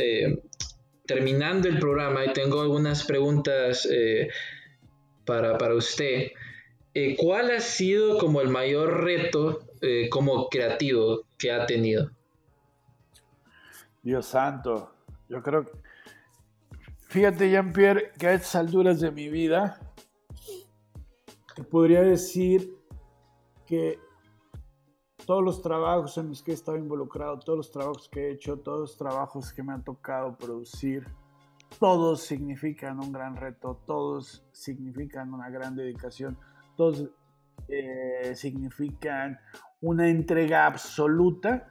terminando el programa y tengo algunas preguntas para, para, usted. ¿Cuál ha sido como el mayor reto como creativo que ha tenido? Dios santo, yo creo que... Fíjate, Jean-Pierre, que a estas alturas de mi vida, te podría decir que todos los trabajos en los que he estado involucrado, todos los trabajos que he hecho, todos los trabajos que me han tocado producir, todos significan un gran reto, todos significan una gran dedicación, todos eh, significan una entrega absoluta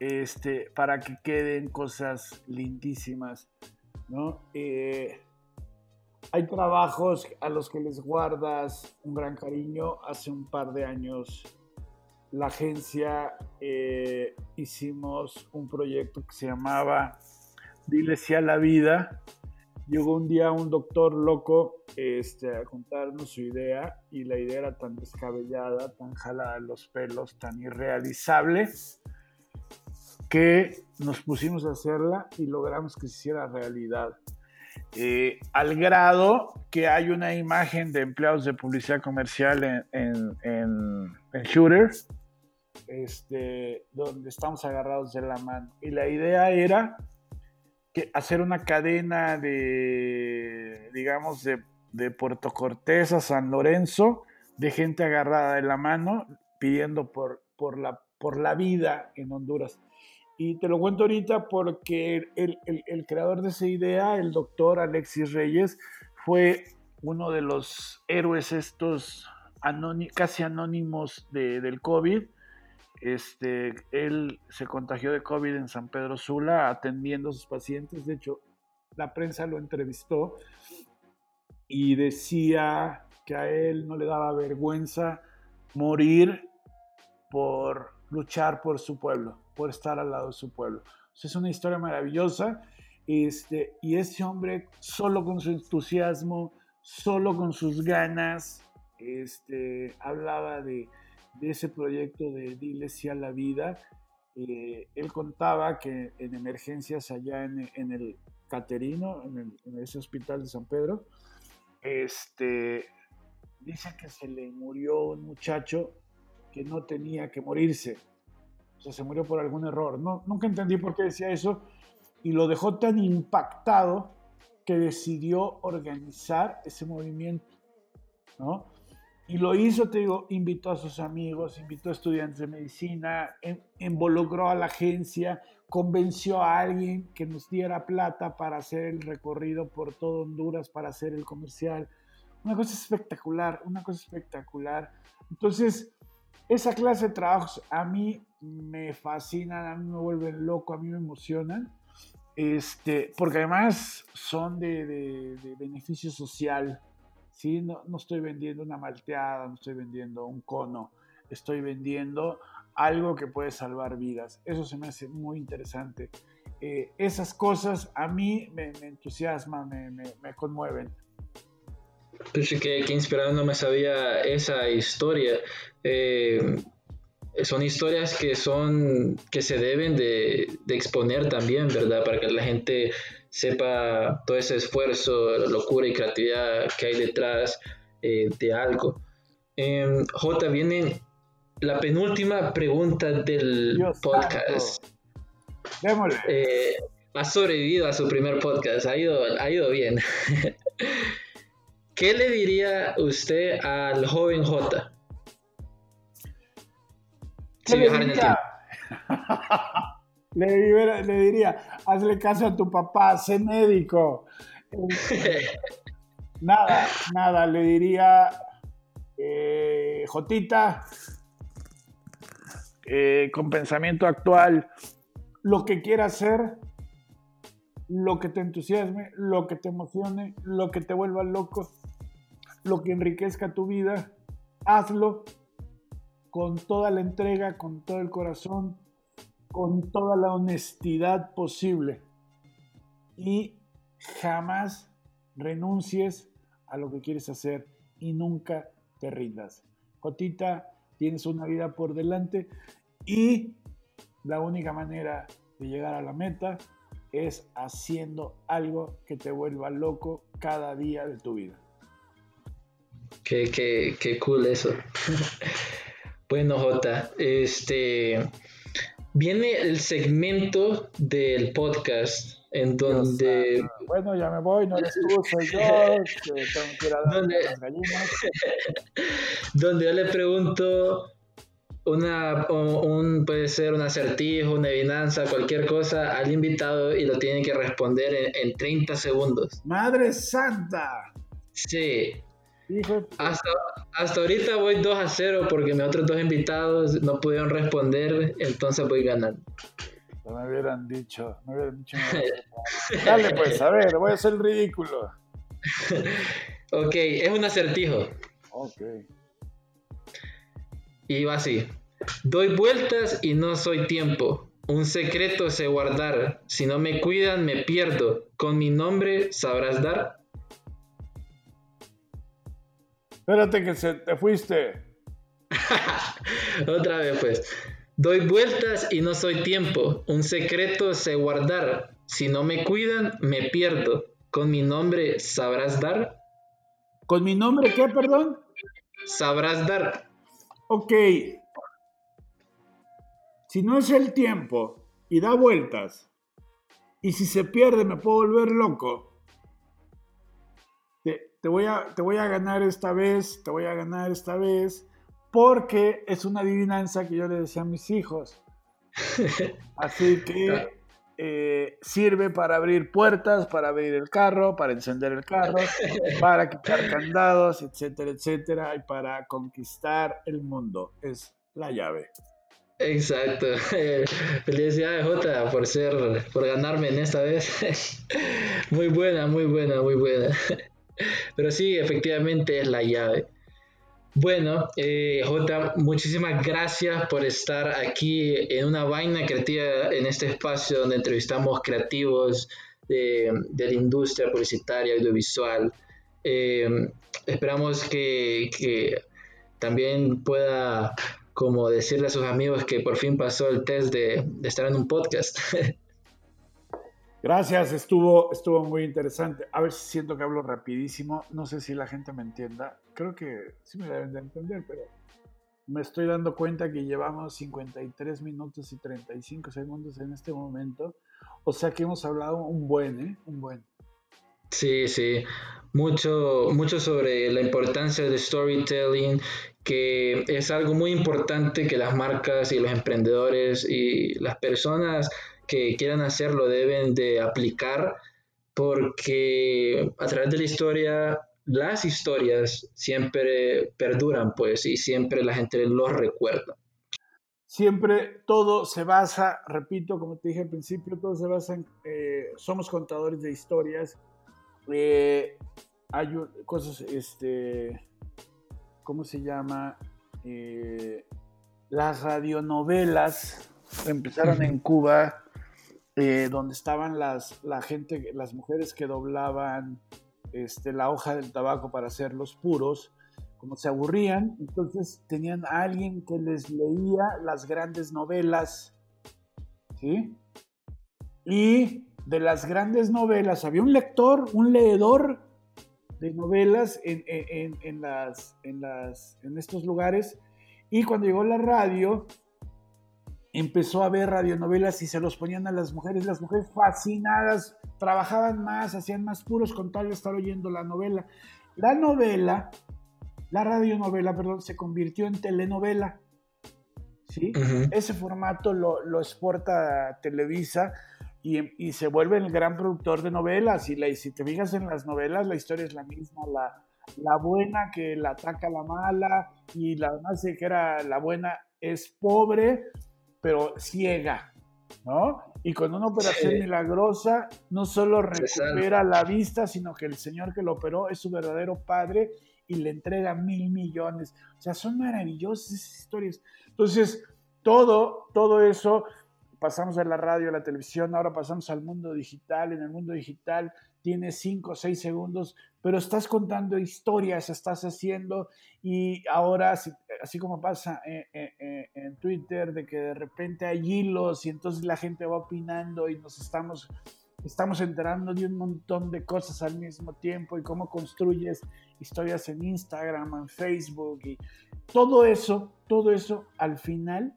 este, para que queden cosas lindísimas, ¿no? Eh, hay trabajos a los que les guardas un gran cariño. Hace un par de años la agencia eh, hicimos un proyecto que se llamaba Dile sí a la vida. Llegó un día un doctor loco este, a contarnos su idea y la idea era tan descabellada, tan jalada de los pelos, tan irrealizable que nos pusimos a hacerla y logramos que se hiciera realidad. Eh, al grado que hay una imagen de empleados de publicidad comercial en, en, en, Shooter, este, donde estamos agarrados de la mano. Y la idea era que hacer una cadena de, digamos, de, de Puerto Cortés a San Lorenzo, de gente agarrada de la mano, pidiendo por, por, la, por la vida en Honduras. Y te lo cuento ahorita porque el, el, creador de esa idea, el doctor Alexis Reyes, fue uno de los héroes estos casi anónimos de, del COVID. Este, él se contagió de COVID en San Pedro Sula atendiendo a sus pacientes. De hecho, la prensa lo entrevistó y decía que a él no le daba vergüenza morir por luchar por su pueblo por estar al lado de su pueblo. es una historia maravillosa. Este, y ese hombre, solo con su entusiasmo, solo con sus ganas, este, hablaba de, de ese proyecto de Dile sí a la vida. Eh, él contaba que en emergencias allá en, en el Caterino, en, en, ese hospital de San Pedro, este, dice que se le murió un muchacho que no tenía que morirse o sea, se murió por algún error. No, nunca entendí por qué decía eso y lo dejó tan impactado que decidió organizar ese movimiento, ¿no? Y lo hizo, te digo, invitó a sus amigos, invitó a estudiantes de medicina, involucró a la agencia, convenció a alguien que nos diera plata para hacer el recorrido por todo Honduras, para hacer el comercial. Una cosa espectacular, una cosa espectacular. Entonces, esa clase de trabajos a mí me fascinan, a mí me vuelven loco, a mí me emocionan, este, porque además son de, beneficio social. ¿Sí? No, no, estoy vendiendo una malteada, no estoy vendiendo un cono, estoy vendiendo algo que puede salvar vidas. Eso se me hace muy interesante. Eh, esas cosas a mí me, entusiasman, me, me, conmueven. Pues que, que inspirado, no me sabía esa historia. Eh, son historias que son que se deben de, exponer también, ¿verdad? Para que la gente sepa todo ese esfuerzo, locura y creatividad que hay detrás eh, de algo. Em, J, viene la penúltima pregunta del podcast. Eh, ha sobrevivido a su primer podcast, ha ido, ha ido bien. ¿Qué le diría usted al joven J? le, diría, hazle caso a tu papá, sé médico. nada, nada, le diría, eh, Jotita, eh, con pensamiento actual, lo que quieras hacer, lo que te entusiasme, lo que te emocione, lo que te vuelva loco, lo que enriquezca tu vida, hazlo con toda la entrega, con todo el corazón, con toda la honestidad posible. Y jamás renuncies a lo que quieres hacer y nunca te rindas. Jotita, tienes una vida por delante y la única manera de llegar a la meta es haciendo algo que te vuelva loco cada día de tu vida. Qué, qué, qué cool eso. Bueno, Jota, este viene el segmento del podcast en donde. bueno, ya me voy, no eres tú, soy yo, que tengo que ir a donde... las gallinas. donde yo le pregunto una, un, puede ser un acertijo, una adivinanza, cualquier cosa al invitado y lo tiene que responder en, en 30 segundos. ¡Madre Santa! Sí, hasta, hasta ahorita voy 2 a 0 porque mis otros dos invitados no pudieron responder, entonces voy ganando. No me hubieran dicho, me hubieran dicho. Dale pues, a ver, voy a hacer el ridículo. ok, es un acertijo. Ok. Y va así. Doy vueltas y no soy tiempo. Un secreto sé guardar. Si no me cuidan, me pierdo. Con mi nombre sabrás dar. Espérate que se te fuiste. Otra vez, pues. Doy vueltas y no soy tiempo. Un secreto sé guardar. Si no me cuidan, me pierdo. Con mi nombre sabrás dar. ¿Con mi nombre qué, perdón? Sabrás dar. Ok. Si no es el tiempo y da vueltas, y si se pierde me puedo volver loco, te voy, a, te voy a ganar esta vez, te voy a ganar esta vez, porque es una adivinanza que yo le decía a mis hijos. Así que eh, sirve para abrir puertas, para abrir el carro, para encender el carro, para quitar candados, etcétera, etcétera, y para conquistar el mundo. Es la llave. Exacto. Felicidades, Jota, por ser, por ganarme en esta vez. muy buena, muy buena, muy buena. Pero sí, efectivamente es la llave. Bueno, eh, Jota, muchísimas gracias por estar aquí en una vaina creativa, en este espacio donde entrevistamos creativos de, la industria publicitaria audiovisual. Eh, esperamos que, también pueda, como decirle a sus amigos que por fin pasó el test de estar en un podcast. Gracias, estuvo, estuvo muy interesante. A ver si siento que hablo rapidísimo. No sé si la gente me entienda. Creo que sí me deben de entender, pero me estoy dando cuenta que llevamos 53 minutos y 35 segundos en este momento. O sea que hemos hablado un buen, ¿eh? Un buen. Sí, sí. Mucho, mucho sobre la importancia del storytelling, que es algo muy importante que las marcas y los emprendedores y las personas que quieran hacerlo deben de aplicar porque a través de la historia, las historias siempre perduran, pues, y siempre la gente los recuerda. Siempre todo se basa, repito, como te dije al principio, todo se basa en, eh, somos contadores de historias, eh, hay cosas, este, ¿cómo se llama? Eh, las radionovelas empezaron en Cuba eh, donde estaban las, la gente, las mujeres que doblaban este, la hoja del tabaco para hacer los puros, como se aburrían, entonces tenían a alguien que les leía las grandes novelas, ¿sí? Y de las grandes novelas, había un lector, un leedor de novelas en, las, en, las, en estos lugares, y cuando llegó la radio, empezó a ver radionovelas y se los ponían a las mujeres, las mujeres fascinadas, trabajaban más, hacían más puros con tal de estar oyendo la novela. La novela la radionovela, perdón, se convirtió en telenovela. ¿sí? Ese formato lo, lo, exporta Televisa y, se vuelve el gran productor de novelas. Y, la, si te fijas en las novelas, la historia es la misma. La, la buena que la ataca la mala y la más que era la buena es pobre, pero ciega. ¿no? Y con una operación milagrosa no solo recupera la vista, sino que el señor que lo operó es su verdadero padre y le entrega mil millones. O sea, son maravillosas esas historias. Entonces, todo, todo eso, pasamos de la radio a la televisión, ahora pasamos al mundo digital. En el mundo digital tiene cinco o seis segundos, pero estás contando historias, estás haciendo, y ahora, así, como pasa en, en Twitter, de que de repente hay hilos y entonces la gente va opinando y nos estamos estamos enterando de un montón de cosas al mismo tiempo y cómo construyes historias en Instagram, en Facebook y todo eso, todo eso al final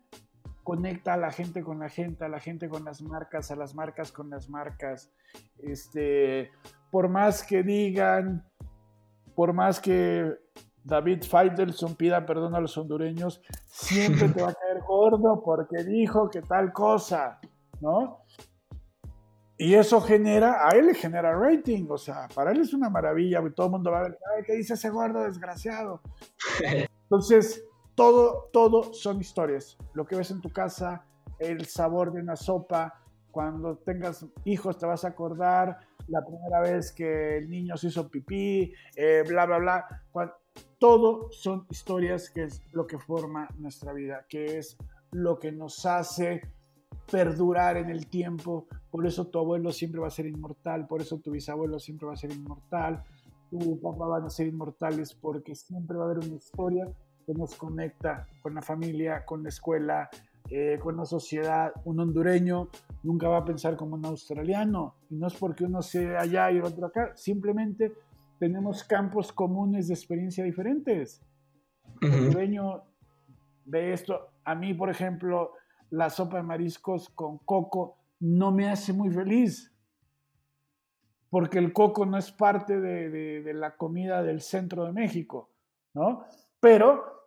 conecta a la gente con la gente, a la gente con las marcas, a las marcas con las marcas. Este, por más que digan, por más que David Faitelson pida perdón a los hondureños, siempre te va a caer gordo porque dijo que tal cosa, ¿no? Y eso genera, a él le genera rating, o sea, para él es una maravilla, todo el mundo va a ver, ay, ¿qué dice ese gordo desgraciado? Entonces, todo, todo son historias. Lo que ves en tu casa, el sabor de una sopa, cuando tengas hijos te vas a acordar, la primera vez que el niño se hizo pipí, eh, bla, bla, bla. todo son historias que es lo que forma nuestra vida, que es lo que nos hace perdurar en el tiempo. Por eso tu abuelo siempre va a ser inmortal, por eso tu bisabuelo siempre va a ser inmortal, tu papá van a ser inmortales, porque siempre va a haber una historia que nos conecta con la familia, con la escuela, eh, con la sociedad. Un hondureño nunca va a pensar como un australiano, y no es porque uno sea allá y el otro acá, simplemente tenemos campos comunes de experiencia diferentes. El hondureño ve esto. A mí, por ejemplo, la sopa de mariscos con coco no me hace muy feliz, porque el coco no es parte de, la comida del centro de México, ¿no? Pero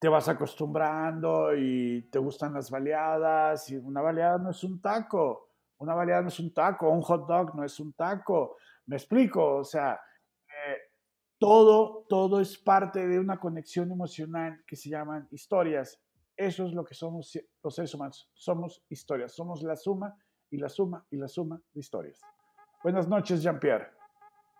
te vas acostumbrando y te gustan las baleadas, y una baleada no es un taco, una baleada no es un taco, un hot dog no es un taco, me explico, o sea, eh, todo, todo es parte de una conexión emocional que se llaman historias eso es lo que somos los seres humanos. Somos historias. Somos la suma y la suma y la suma de historias. Buenas noches, Jean-Pierre.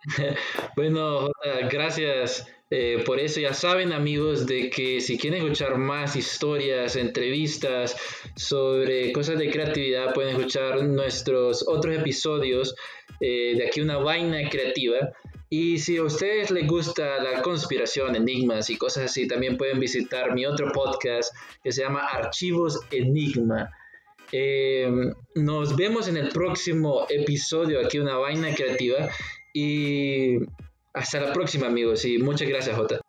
bueno, gracias eh, por eso. Ya saben, amigos, de que si quieren escuchar más historias, entrevistas sobre cosas de creatividad, pueden escuchar nuestros otros episodios eh, de aquí una vaina creativa. Y si a ustedes les gusta la conspiración, enigmas y cosas así, también pueden visitar mi otro podcast que se llama Archivos Enigma. Em, nos vemos en el próximo episodio aquí una vaina creativa y hasta la próxima amigos y muchas gracias Jota.